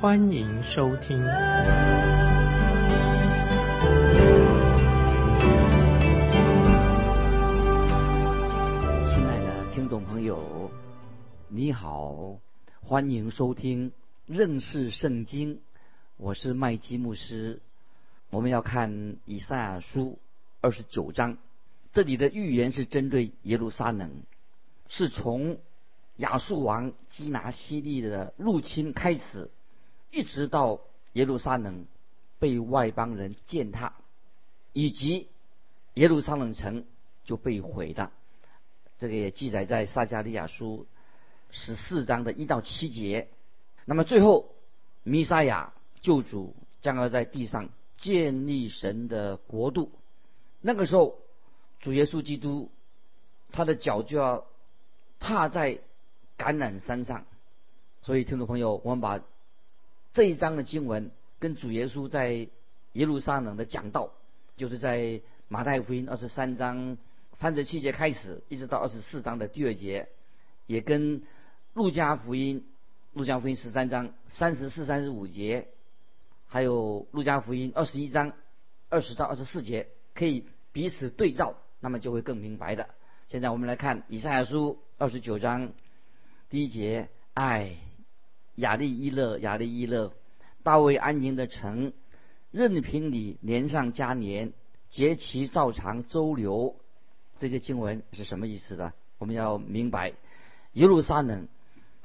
欢迎收听。亲爱的听众朋友，你好，欢迎收听认识圣经。我是麦基牧师，我们要看以赛亚书二十九章。这里的预言是针对耶路撒冷，是从亚述王基拿西利的入侵开始，一直到耶路撒冷被外邦人践踏，以及耶路撒冷城就被毁了。这个也记载在撒加利亚书十四章的一到七节。那么最后，弥撒亚救主将要在地上建立神的国度，那个时候。主耶稣基督，他的脚就要踏在橄榄山上，所以听众朋友，我们把这一章的经文跟主耶稣在耶路撒冷的讲道，就是在马太福音二十三章三十七节开始，一直到二十四章的第二节，也跟路加福音路加福音十三章三十四、三十五节，还有路加福音二十一章二十到二十四节，可以彼此对照。那么就会更明白的。现在我们来看以赛亚书二十九章第一节：哎，亚利伊勒，亚利伊勒，大卫安营的城，任凭你年上加年，节期照常周流。这些经文是什么意思呢？我们要明白，耶路撒冷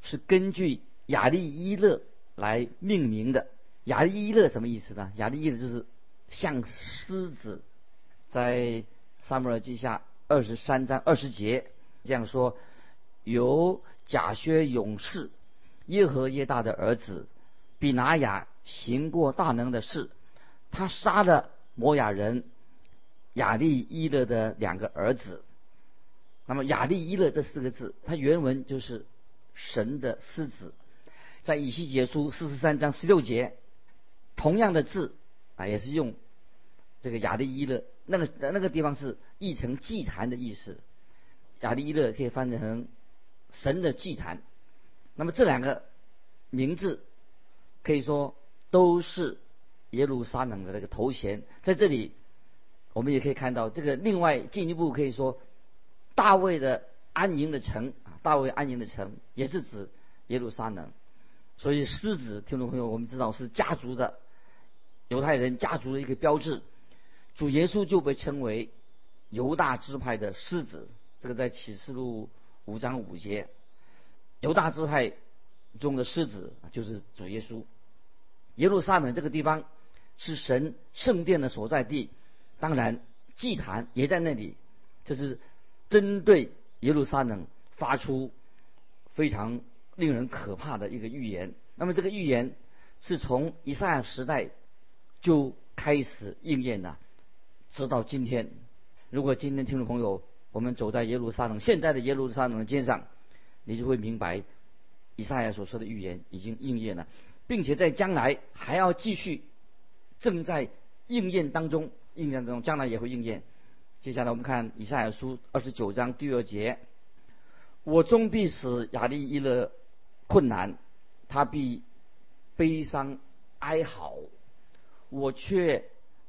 是根据亚利伊勒来命名的。亚利伊勒什么意思呢？亚利伊勒就是像狮子，在。撒母耳记下二十三章二十节这样说：由贾薛勇士耶和耶大的儿子比拿雅行过大能的事，他杀了摩亚人雅利伊勒的两个儿子。那么雅利伊勒这四个字，它原文就是神的狮子。在以西结书四十三章十六节，同样的字啊，也是用这个雅利伊勒。那个那个地方是译成祭坛的意思，雅利伊勒可以翻译成神的祭坛。那么这两个名字可以说都是耶路撒冷的那个头衔。在这里，我们也可以看到这个另外进一步可以说，大卫的安宁的城啊，大卫安宁的城也是指耶路撒冷。所以狮子，听众朋友，我们知道是家族的犹太人家族的一个标志。主耶稣就被称为犹大支派的狮子，这个在启示录五章五节，犹大支派中的狮子就是主耶稣。耶路撒冷这个地方是神圣殿的所在地，当然祭坛也在那里，这是针对耶路撒冷发出非常令人可怕的一个预言。那么这个预言是从以赛亚时代就开始应验了。直到今天，如果今天听众朋友，我们走在耶路撒冷现在的耶路撒冷的街上，你就会明白，以赛亚所说的预言已经应验了，并且在将来还要继续，正在应验当中，应验当中，将来也会应验。接下来我们看以赛亚书二十九章第二节：我终必使亚利伊勒困难，他必悲伤哀嚎，我却。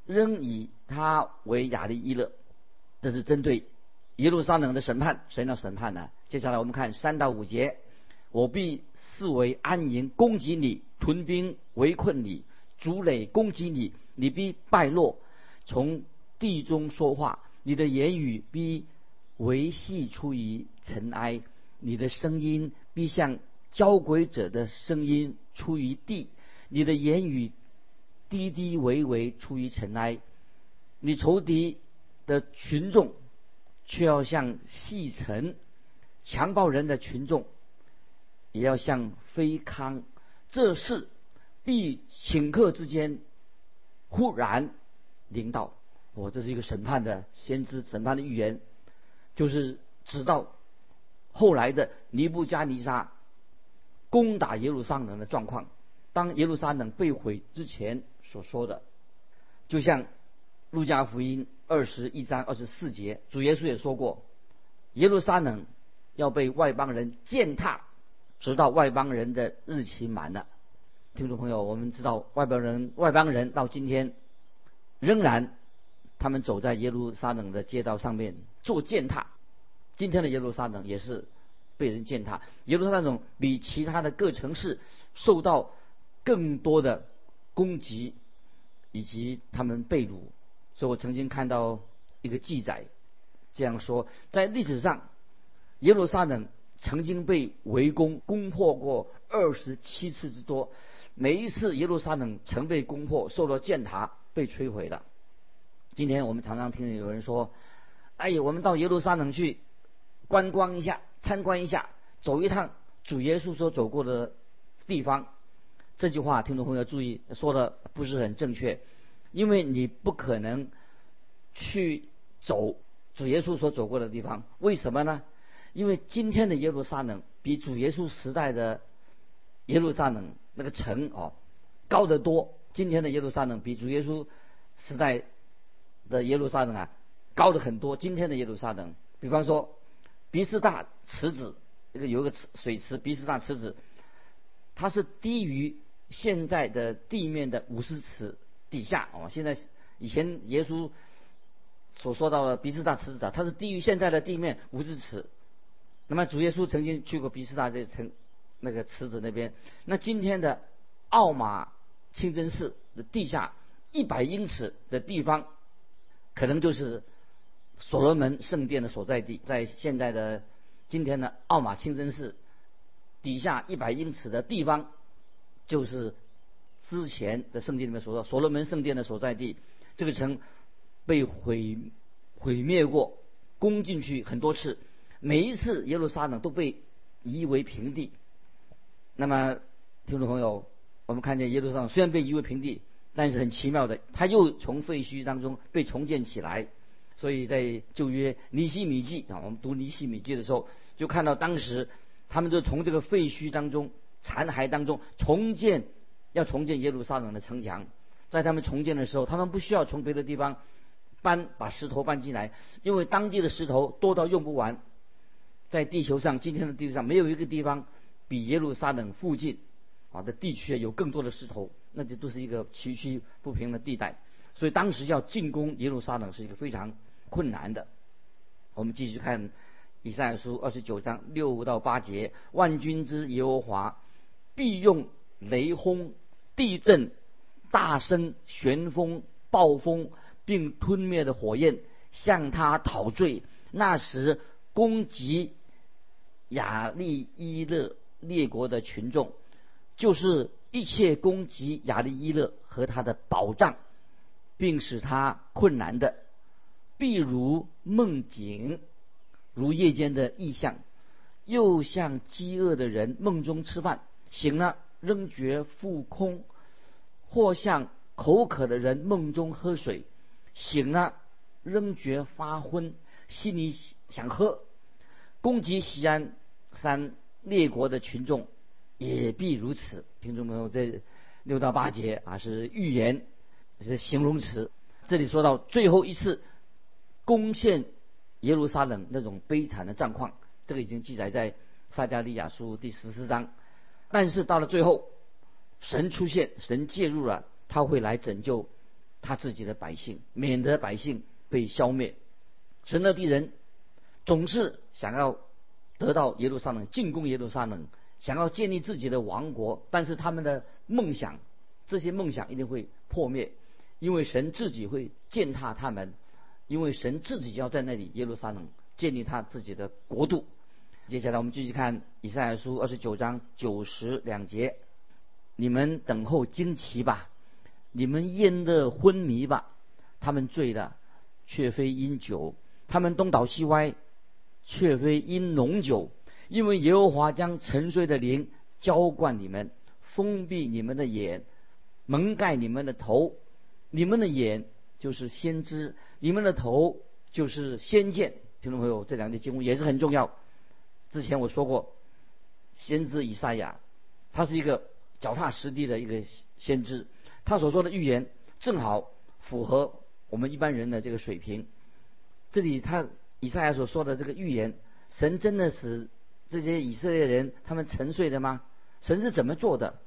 仍以他为亚利伊勒，这是针对耶路撒冷的审判，谁要审判呢？接下来我们看三到五节，我必视为安营攻击你，屯兵围困你，筑垒攻击你，你必败落。从地中说话，你的言语必维系出于尘埃，你的声音必像交鬼者的声音出于地，你的言语。低低微微出于尘埃，你仇敌的群众却要像细尘；强暴人的群众也要像飞糠。这事必顷刻之间忽然临到。我这是一个审判的先知审判的预言，就是直到后来的尼布加尼撒攻打耶路撒冷的状况。当耶路撒冷被毁之前所说的，就像路加福音二十一章二十四节，主耶稣也说过，耶路撒冷要被外邦人践踏，直到外邦人的日期满了。听众朋友，我们知道外邦人外邦人到今天仍然。他们走在耶路撒冷的街道上面做践踏，今天的耶路撒冷也是被人践踏。耶路撒冷比其他的各城市受到更多的攻击，以及他们被掳。所以我曾经看到一个记载，这样说：在历史上，耶路撒冷曾经被围攻攻破过二十七次之多，每一次耶路撒冷曾被攻破，受到践踏，被摧毁了。今天我们常常听见有人说：“哎呀，我们到耶路撒冷去观光一下，参观一下，走一趟主耶稣所走过的地方。”这句话听众朋友注意，说的不是很正确，因为你不可能去走主耶稣所走过的地方。为什么呢？因为今天的耶路撒冷比主耶稣时代的耶路撒冷那个城哦高得多。今天的耶路撒冷比主耶稣时代。的耶路撒冷啊，高的很多。今天的耶路撒冷，比方说，比斯大池子，这个有个池水池，比斯大池子，它是低于现在的地面的五十尺底下哦。现在以前耶稣所说到的比斯大池子的，它是低于现在的地面五十尺。那么主耶稣曾经去过比斯大这城那个池子那边。那今天的奥马清真寺的地下一百英尺的地方。可能就是所罗门圣殿的所在地，在现在的今天的奥马清真寺底下一百英尺的地方，就是之前的圣地里面说的所罗门圣殿的所在地。这个城被毁毁灭过，攻进去很多次，每一次耶路撒冷都被夷为平地。那么，听众朋友，我们看见耶路撒冷虽然被夷为平地。但是很奇妙的，它又从废墟当中被重建起来。所以在旧约尼西米记啊，我们读尼西米记的时候，就看到当时他们就从这个废墟当中、残骸当中重建，要重建耶路撒冷的城墙。在他们重建的时候，他们不需要从别的地方搬把石头搬进来，因为当地的石头多到用不完。在地球上，今天的地球上没有一个地方比耶路撒冷附近啊的地区有更多的石头。那就都是一个崎岖不平的地带，所以当时要进攻耶路撒冷是一个非常困难的。我们继续看以赛亚书二十九章六到八节：万军之耶和华必用雷轰、地震、大声旋风、暴风，并吞灭的火焰向他讨罪。那时攻击亚利伊勒列国的群众，就是。一切攻击亚利伊勒和他的宝藏，并使他困难的，必如梦境，如夜间的异象，又像饥饿的人梦中吃饭，醒了仍觉腹空；或像口渴的人梦中喝水，醒了仍觉发昏，心里想喝。攻击西安山列国的群众。也必如此，听众朋友，这六到八节啊是预言，是形容词。这里说到最后一次攻陷耶路撒冷那种悲惨的战况，这个已经记载在撒加利亚书第十四章。但是到了最后，神出现，神介入了，他会来拯救他自己的百姓，免得百姓被消灭。神的敌人总是想要得到耶路撒冷，进攻耶路撒冷。想要建立自己的王国，但是他们的梦想，这些梦想一定会破灭，因为神自己会践踏他们，因为神自己要在那里耶路撒冷建立他自己的国度。接下来我们继续看以赛亚书二十九章九十两节：你们等候惊奇吧，你们咽乐昏迷吧，他们醉了，却非因酒；他们东倒西歪，却非因浓酒。因为耶和华将沉睡的灵浇灌你们，封闭你们的眼，蒙盖你们的头，你们的眼就是先知，你们的头就是先见。听众朋友，这两节经文也是很重要。之前我说过，先知以赛亚，他是一个脚踏实地的一个先知，他所说的预言正好符合我们一般人的这个水平。这里他以赛亚所说的这个预言，神真的使这些以色列人他们沉睡的吗？神是怎么做的？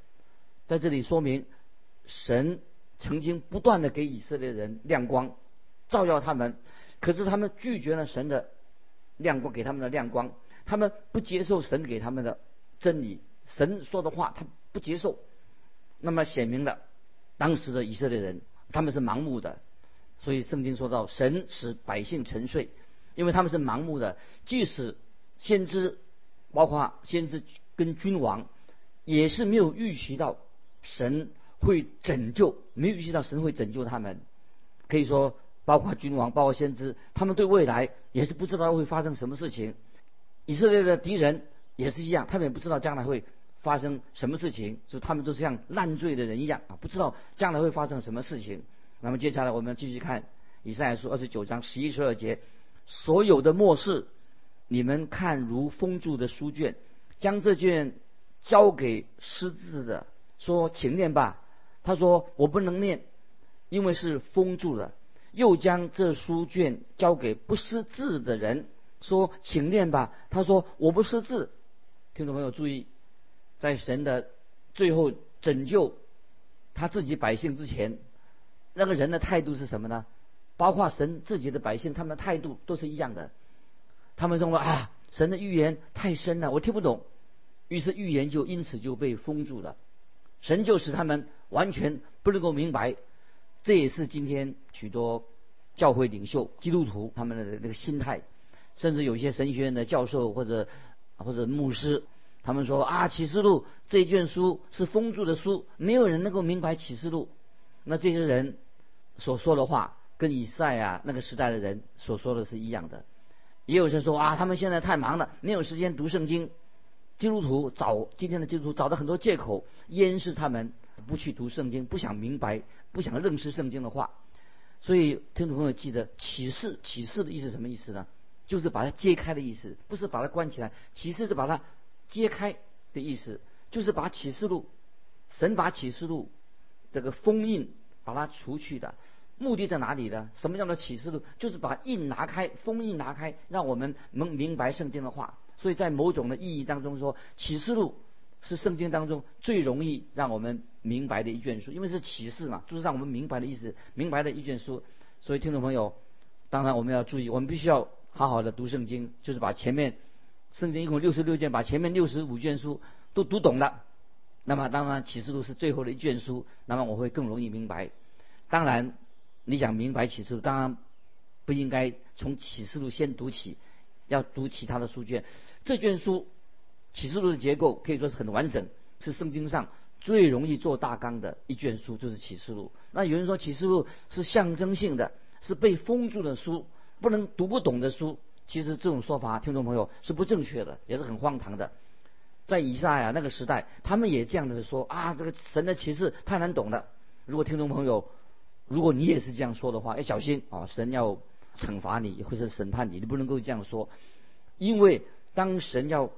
在这里说明，神曾经不断的给以色列人亮光，照耀他们。可是他们拒绝了神的亮光给他们的亮光，他们不接受神给他们的真理，神说的话他不接受。那么显明了当时的以色列人他们是盲目的，所以圣经说到神使百姓沉睡，因为他们是盲目的。即使先知，包括先知跟君王，也是没有预期到神会拯救，没有预期到神会拯救他们，可以说。包括君王，包括先知，他们对未来也是不知道会发生什么事情。以色列的敌人也是一样，他们也不知道将来会发生什么事情，就他们都是像烂醉的人一样啊，不知道将来会发生什么事情。那么接下来我们继续看以赛亚书二十九章十一十二节，所有的末世，你们看如封住的书卷，将这卷交给识字的，说请念吧。他说我不能念，因为是封住的。又将这书卷交给不识字的人，说：“请念吧。”他说：“我不识字。”听众朋友注意，在神的最后拯救他自己百姓之前，那个人的态度是什么呢？包括神自己的百姓，他们的态度都是一样的。他们认为啊，神的预言太深了，我听不懂。于是预言就因此就被封住了。神就使他们完全不能够明白。这也是今天许多教会领袖、基督徒他们的那个心态，甚至有些神学院的教授或者或者牧师，他们说啊，《启示录》这一卷书是封住的书，没有人能够明白《启示录》。那这些人所说的话，跟以赛啊那个时代的人所说的是一样的。也有人说啊，他们现在太忙了，没有时间读圣经。基督徒找今天的基督徒找到很多借口掩饰他们。不去读圣经，不想明白，不想认识圣经的话，所以听众朋友记得启示，启示的意思什么意思呢？就是把它揭开的意思，不是把它关起来。启示是把它揭开的意思，就是把启示录，神把启示录这个封印把它除去的，目的在哪里呢？什么叫做启示录？就是把印拿开，封印拿开，让我们能明白圣经的话。所以在某种的意义当中说，启示录。是圣经当中最容易让我们明白的一卷书，因为是启示嘛，就是让我们明白的意思，明白的一卷书。所以听众朋友，当然我们要注意，我们必须要好好的读圣经，就是把前面圣经一共六十六卷，把前面六十五卷书都读懂了。那么当然启示录是最后的一卷书，那么我会更容易明白。当然你想明白启示录，当然不应该从启示录先读起，要读其他的书卷。这卷书。启示录的结构可以说是很完整，是圣经上最容易做大纲的一卷书，就是启示录。那有人说启示录是象征性的，是被封住的书，不能读不懂的书。其实这种说法，听众朋友是不正确的，也是很荒唐的。在以赛亚那个时代，他们也这样的说啊，这个神的启示太难懂了。如果听众朋友，如果你也是这样说的话，要小心啊，神要惩罚你或者审判你，你不能够这样说，因为当神要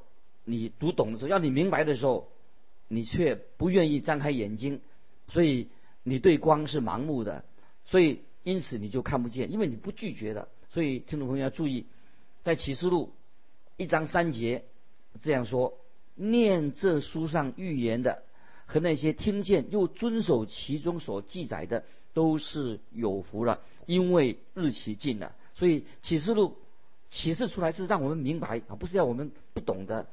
你读懂的时候，要你明白的时候，你却不愿意张开眼睛，所以你对光是盲目的，所以因此你就看不见，因为你不拒绝的。所以听众朋友要注意，在启示录一章三节这样说：念这书上预言的和那些听见又遵守其中所记载的，都是有福了，因为日期近了。所以启示录启示出来是让我们明白啊，不是要我们不懂的。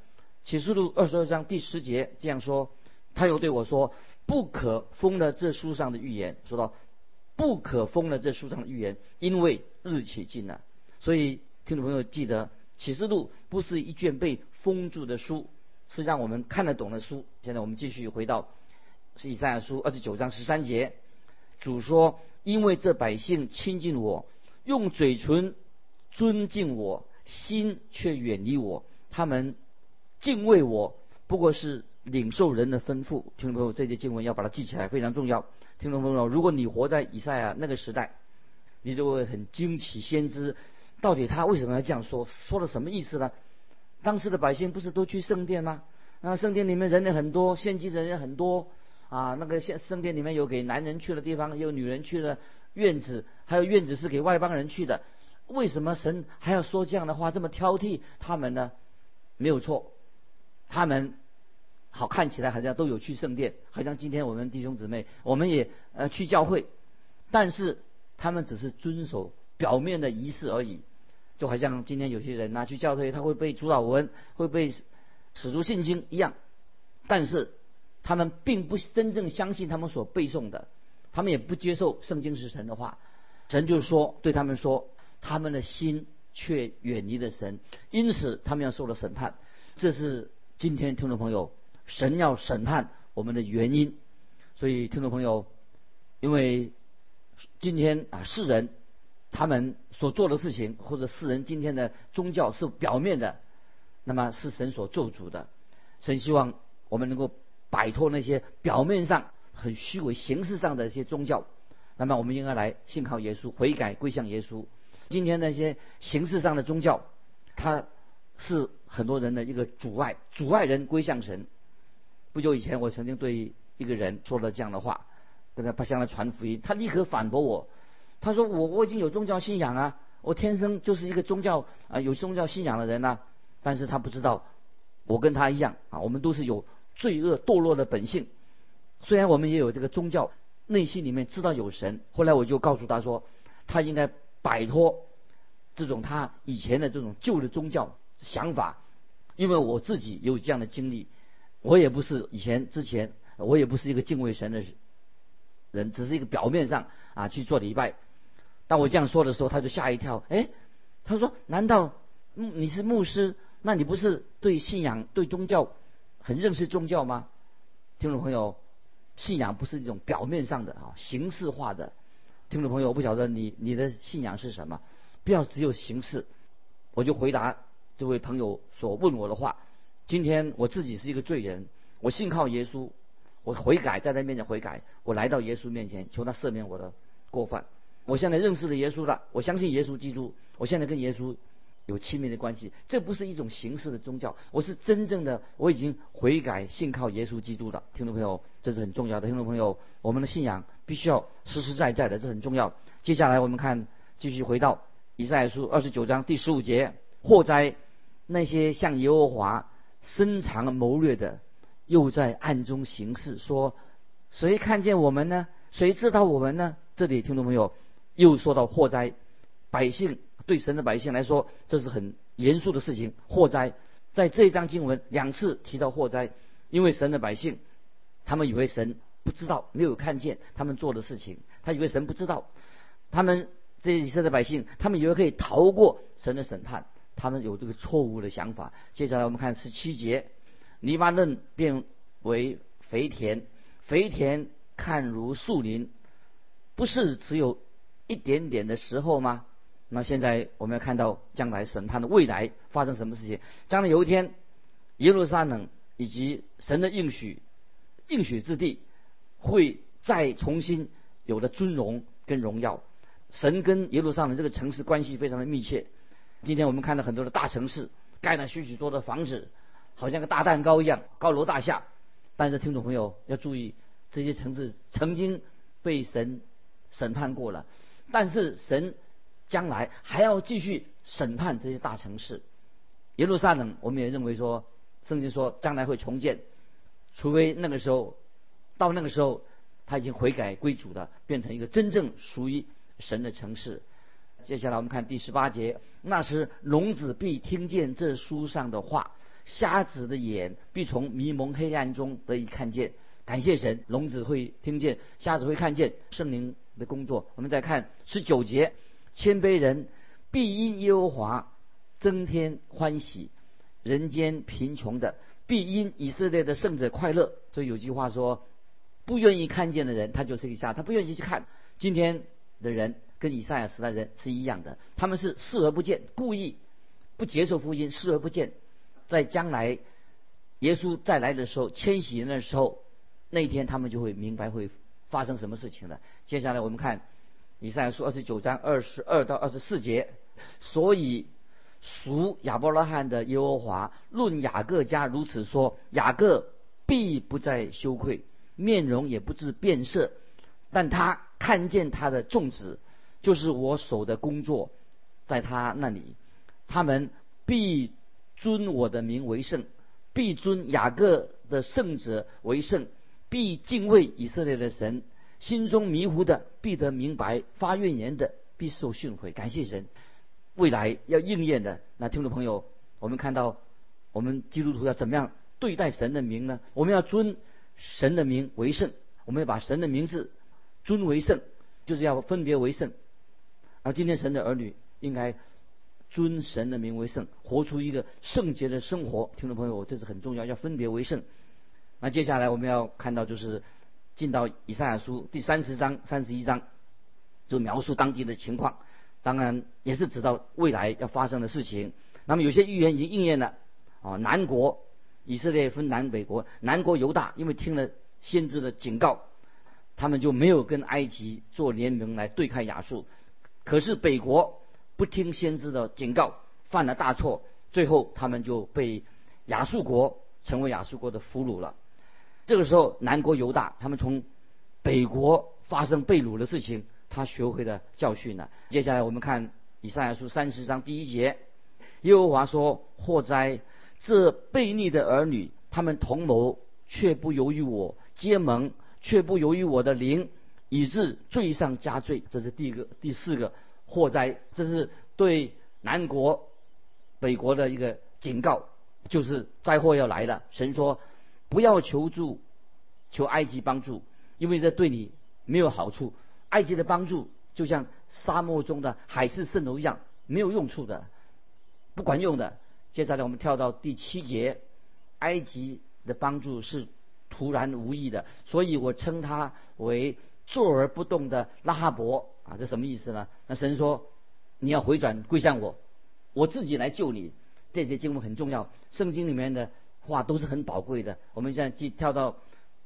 启示录二十二章第十节这样说，他又对我说：“不可封了这书上的预言。”说到不可封了这书上的预言，因为日期近了。所以听众朋友记得，启示录不是一卷被封住的书，是让我们看得懂的书。现在我们继续回到以赛亚书二十九章十三节，主说：“因为这百姓亲近我，用嘴唇尊敬我，心却远离我，他们。”敬畏我，不过是领受人的吩咐。听众朋友，这节经文要把它记起来，非常重要。听众朋友，如果你活在以赛亚那个时代，你就会很惊奇先知，到底他为什么要这样说？说了什么意思呢？当时的百姓不是都去圣殿吗？那圣殿里面人也很多，献祭人也很多啊。那个圣圣殿里面有给男人去的地方，有女人去的院子，还有院子是给外邦人去的。为什么神还要说这样的话，这么挑剔他们呢？没有错，他们好看起来好像都有去圣殿，好像今天我们弟兄姊妹我们也呃去教会，但是他们只是遵守表面的仪式而已。就好像今天有些人拿去教会，他会被主导文，会被使徒信经一样，但是他们并不真正相信他们所背诵的，他们也不接受圣经是神的话。神就说对他们说，他们的心却远离了神，因此他们要受了审判。这是今天听众朋友，神要审判我们的原因。所以听众朋友，因为今天啊世人。他们所做的事情，或者世人今天的宗教是表面的，那么是神所做主的。神希望我们能够摆脱那些表面上很虚伪、形式上的一些宗教。那么我们应该来信靠耶稣，悔改归向耶稣。今天那些形式上的宗教，它是很多人的一个阻碍，阻碍人归向神。不久以前，我曾经对一个人说了这样的话，跟他向他传福音，他立刻反驳我。他说：“我我已经有宗教信仰啊，我天生就是一个宗教啊有宗教信仰的人呐。但是他不知道，我跟他一样啊，我们都是有罪恶堕落的本性。虽然我们也有这个宗教，内心里面知道有神。后来我就告诉他说，他应该摆脱这种他以前的这种旧的宗教想法，因为我自己有这样的经历。我也不是以前之前，我也不是一个敬畏神的人，只是一个表面上啊去做礼拜。”当我这样说的时候，他就吓一跳。哎，他说：“难道你是牧师？那你不是对信仰、对宗教很认识宗教吗？”听众朋友，信仰不是一种表面上的啊，形式化的。听众朋友，我不晓得你你的信仰是什么，不要只有形式。我就回答这位朋友所问我的话。今天我自己是一个罪人，我信靠耶稣，我悔改，在他面前悔改，我来到耶稣面前，求他赦免我的过犯。我现在认识了耶稣了，我相信耶稣基督，我现在跟耶稣有亲密的关系。这不是一种形式的宗教，我是真正的，我已经悔改信靠耶稣基督的。听众朋友，这是很重要的。听众朋友，我们的信仰必须要实实在在的，这很重要。接下来我们看，继续回到以赛亚书二十九章第十五节：祸灾那些向耶和华深藏谋略的，又在暗中行事，说谁看见我们呢？谁知道我们呢？这里听众朋友。又说到祸灾，百姓对神的百姓来说，这是很严肃的事情。祸灾在这一章经文两次提到祸灾，因为神的百姓，他们以为神不知道，没有看见他们做的事情，他以为神不知道。他们这些以色列百姓，他们以为可以逃过神的审判，他们有这个错误的想法。接下来我们看十七节，黎巴嫩变为肥田，肥田看如树林，不是只有。一点点的时候吗？那现在我们要看到将来审判的未来发生什么事情？将来有一天，耶路撒冷以及神的应许应许之地会再重新有了尊荣跟荣耀。神跟耶路撒冷这个城市关系非常的密切。今天我们看到很多的大城市盖了许许多的房子，好像个大蛋糕一样高楼大厦。但是听众朋友要注意，这些城市曾经被神审判过了。但是神将来还要继续审判这些大城市，耶路撒冷，我们也认为说，圣经说将来会重建，除非那个时候，到那个时候他已经悔改归主的，变成一个真正属于神的城市。接下来我们看第十八节，那时聋子必听见这书上的话，瞎子的眼必从迷蒙黑暗中得以看见。感谢神，聋子会听见，瞎子会看见，圣灵。的工作，我们再看十九节，谦卑人必因耶和华增添欢喜，人间贫穷的必因以色列的圣者快乐。所以有句话说，不愿意看见的人，他就是一下，他不愿意去看。今天的人跟以赛亚时代人是一样的，他们是视而不见，故意不接受福音，视而不见。在将来耶稣再来的时候，迁徙人的时候，那一天他们就会明白会发生什么事情了。接下来我们看以赛亚书二十九章二十二到二十四节，所以属亚伯拉罕的耶和华论雅各家如此说：雅各必不再羞愧，面容也不至变色，但他看见他的众子，就是我手的工作，在他那里，他们必尊我的名为圣，必尊雅各的圣者为圣，必敬畏以色列的神。心中迷糊的必得明白，发怨言的必受训诲。感谢神，未来要应验的。那听众朋友，我们看到我们基督徒要怎么样对待神的名呢？我们要尊神的名为圣，我们要把神的名字尊为圣，就是要分别为圣。而今天神的儿女应该尊神的名为圣，活出一个圣洁的生活。听众朋友，这是很重要，要分别为圣。那接下来我们要看到就是。进到以赛亚书第三十章、三十一章，就描述当地的情况，当然也是指到未来要发生的事情。那么有些预言已经应验了啊，南国以色列分南北国，南国犹大因为听了先知的警告，他们就没有跟埃及做联盟来对抗亚述。可是北国不听先知的警告，犯了大错，最后他们就被亚述国成为亚述国的俘虏了。这个时候，南国犹大他们从北国发生被掳的事情，他学会了教训了。接下来我们看以赛亚书三十章第一节，耶和华说：“祸哉，这悖逆的儿女，他们同谋却不由于我，结盟却不由于我的灵，以致罪上加罪。”这是第一个、第四个祸灾，这是对南国、北国的一个警告，就是灾祸要来了。神说。不要求助，求埃及帮助，因为这对你没有好处。埃及的帮助就像沙漠中的海市蜃楼一样，没有用处的，不管用的。接下来我们跳到第七节，埃及的帮助是突然无意的，所以我称它为坐而不动的拉哈伯啊，这什么意思呢？那神说你要回转归向我，我自己来救你。这些经文很重要，圣经里面的。话都是很宝贵的。我们现在即跳到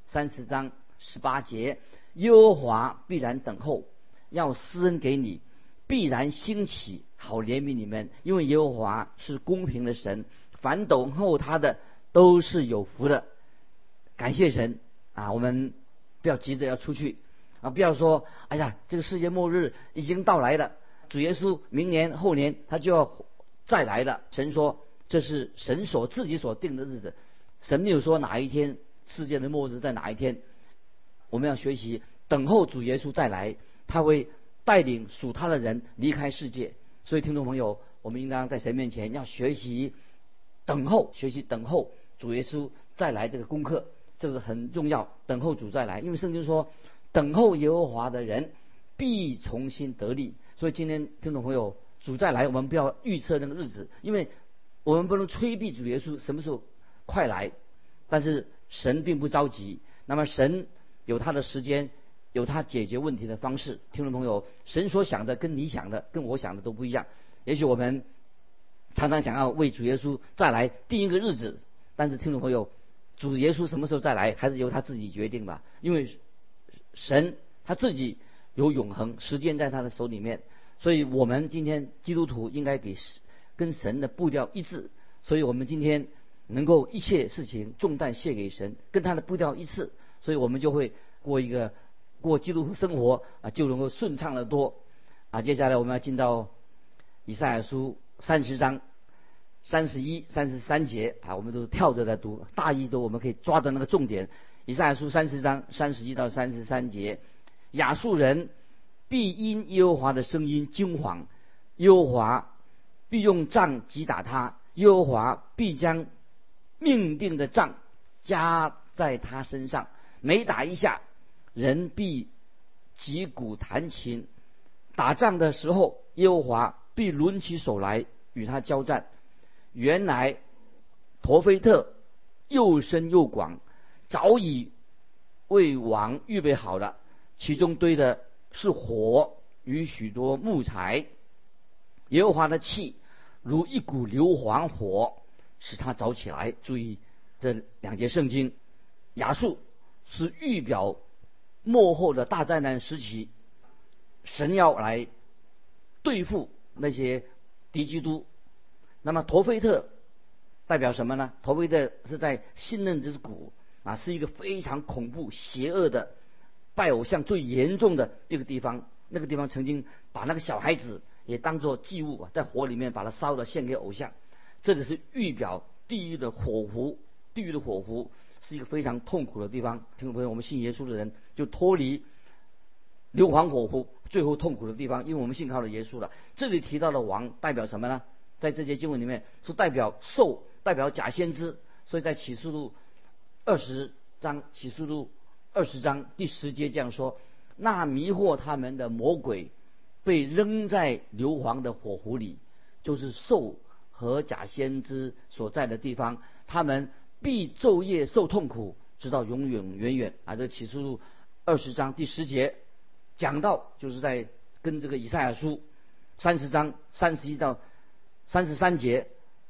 三十章十八节，耶和华必然等候，要施恩给你，必然兴起，好怜悯你们。因为耶和华是公平的神，凡等候他的都是有福的。感谢神啊！我们不要急着要出去啊！不要说，哎呀，这个世界末日已经到来了，主耶稣明年后年他就要再来了。神说。这是神所自己所定的日子，神没有说哪一天世界的末日在哪一天。我们要学习等候主耶稣再来，他会带领属他的人离开世界。所以听众朋友，我们应当在神面前要学习等候，学习等候主耶稣再来这个功课，这是很重要。等候主再来，因为圣经说等候耶和华的人必重新得力。所以今天听众朋友，主再来，我们不要预测那个日子，因为。我们不能催逼主耶稣什么时候快来，但是神并不着急。那么神有他的时间，有他解决问题的方式。听众朋友，神所想的跟你想的、跟我想的都不一样。也许我们常常想要为主耶稣再来定一个日子，但是听众朋友，主耶稣什么时候再来，还是由他自己决定吧。因为神他自己有永恒，时间在他的手里面。所以我们今天基督徒应该给。跟神的步调一致，所以我们今天能够一切事情重担卸给神，跟他的步调一致，所以我们就会过一个过基督徒生活啊，就能够顺畅的多啊。接下来我们要进到以赛亚书三十章三十一、三十三节啊，我们都是跳着来读，大意都我们可以抓的那个重点。以赛亚书三十章三十一到三十三节，亚述人必因耶和华的声音惊惶，耶和华。必用杖击打他，耶和华必将命定的杖加在他身上。每打一下，人必击鼓弹琴。打仗的时候，耶和华必抡起手来与他交战。原来，陀菲特又深又广，早已为王预备好了，其中堆的是火与许多木材。耶和华的气。如一股硫磺火，使他着起来。注意这两节圣经，亚述是预表幕后的大灾难时期，神要来对付那些敌基督。那么陀菲特代表什么呢？陀菲特是在信任之谷啊，是一个非常恐怖、邪恶的拜偶像最严重的一个地方。那个地方曾经把那个小孩子也当作祭物，在火里面把它烧了献给偶像。这里是预表地狱的火湖，地狱的火湖是一个非常痛苦的地方。听众朋友，我们信耶稣的人就脱离硫磺火湖最后痛苦的地方，因为我们信靠了耶稣了。这里提到的王代表什么呢？在这些经文里面是代表兽，代表假先知。所以在启示录二十章，启示录二十章第十节这样说。那迷惑他们的魔鬼，被扔在硫磺的火湖里，就是兽和假先知所在的地方。他们必昼夜受痛苦，直到永永远远。啊，这启示录二十章第十节讲到，就是在跟这个以赛亚书三十章三十一到三十三节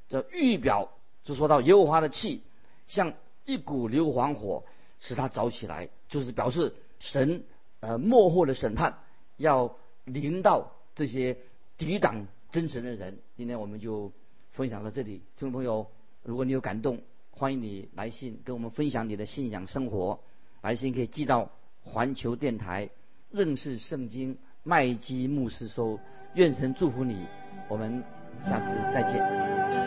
这预表，就说到耶和华的气像一股硫磺火，使它着起来，就是表示神。呃，幕后的审判要临到这些抵挡真神的人。今天我们就分享到这里，听众朋友，如果你有感动，欢迎你来信跟我们分享你的信仰生活。来信可以寄到环球电台认识圣经麦基牧师收。愿神祝福你，我们下次再见。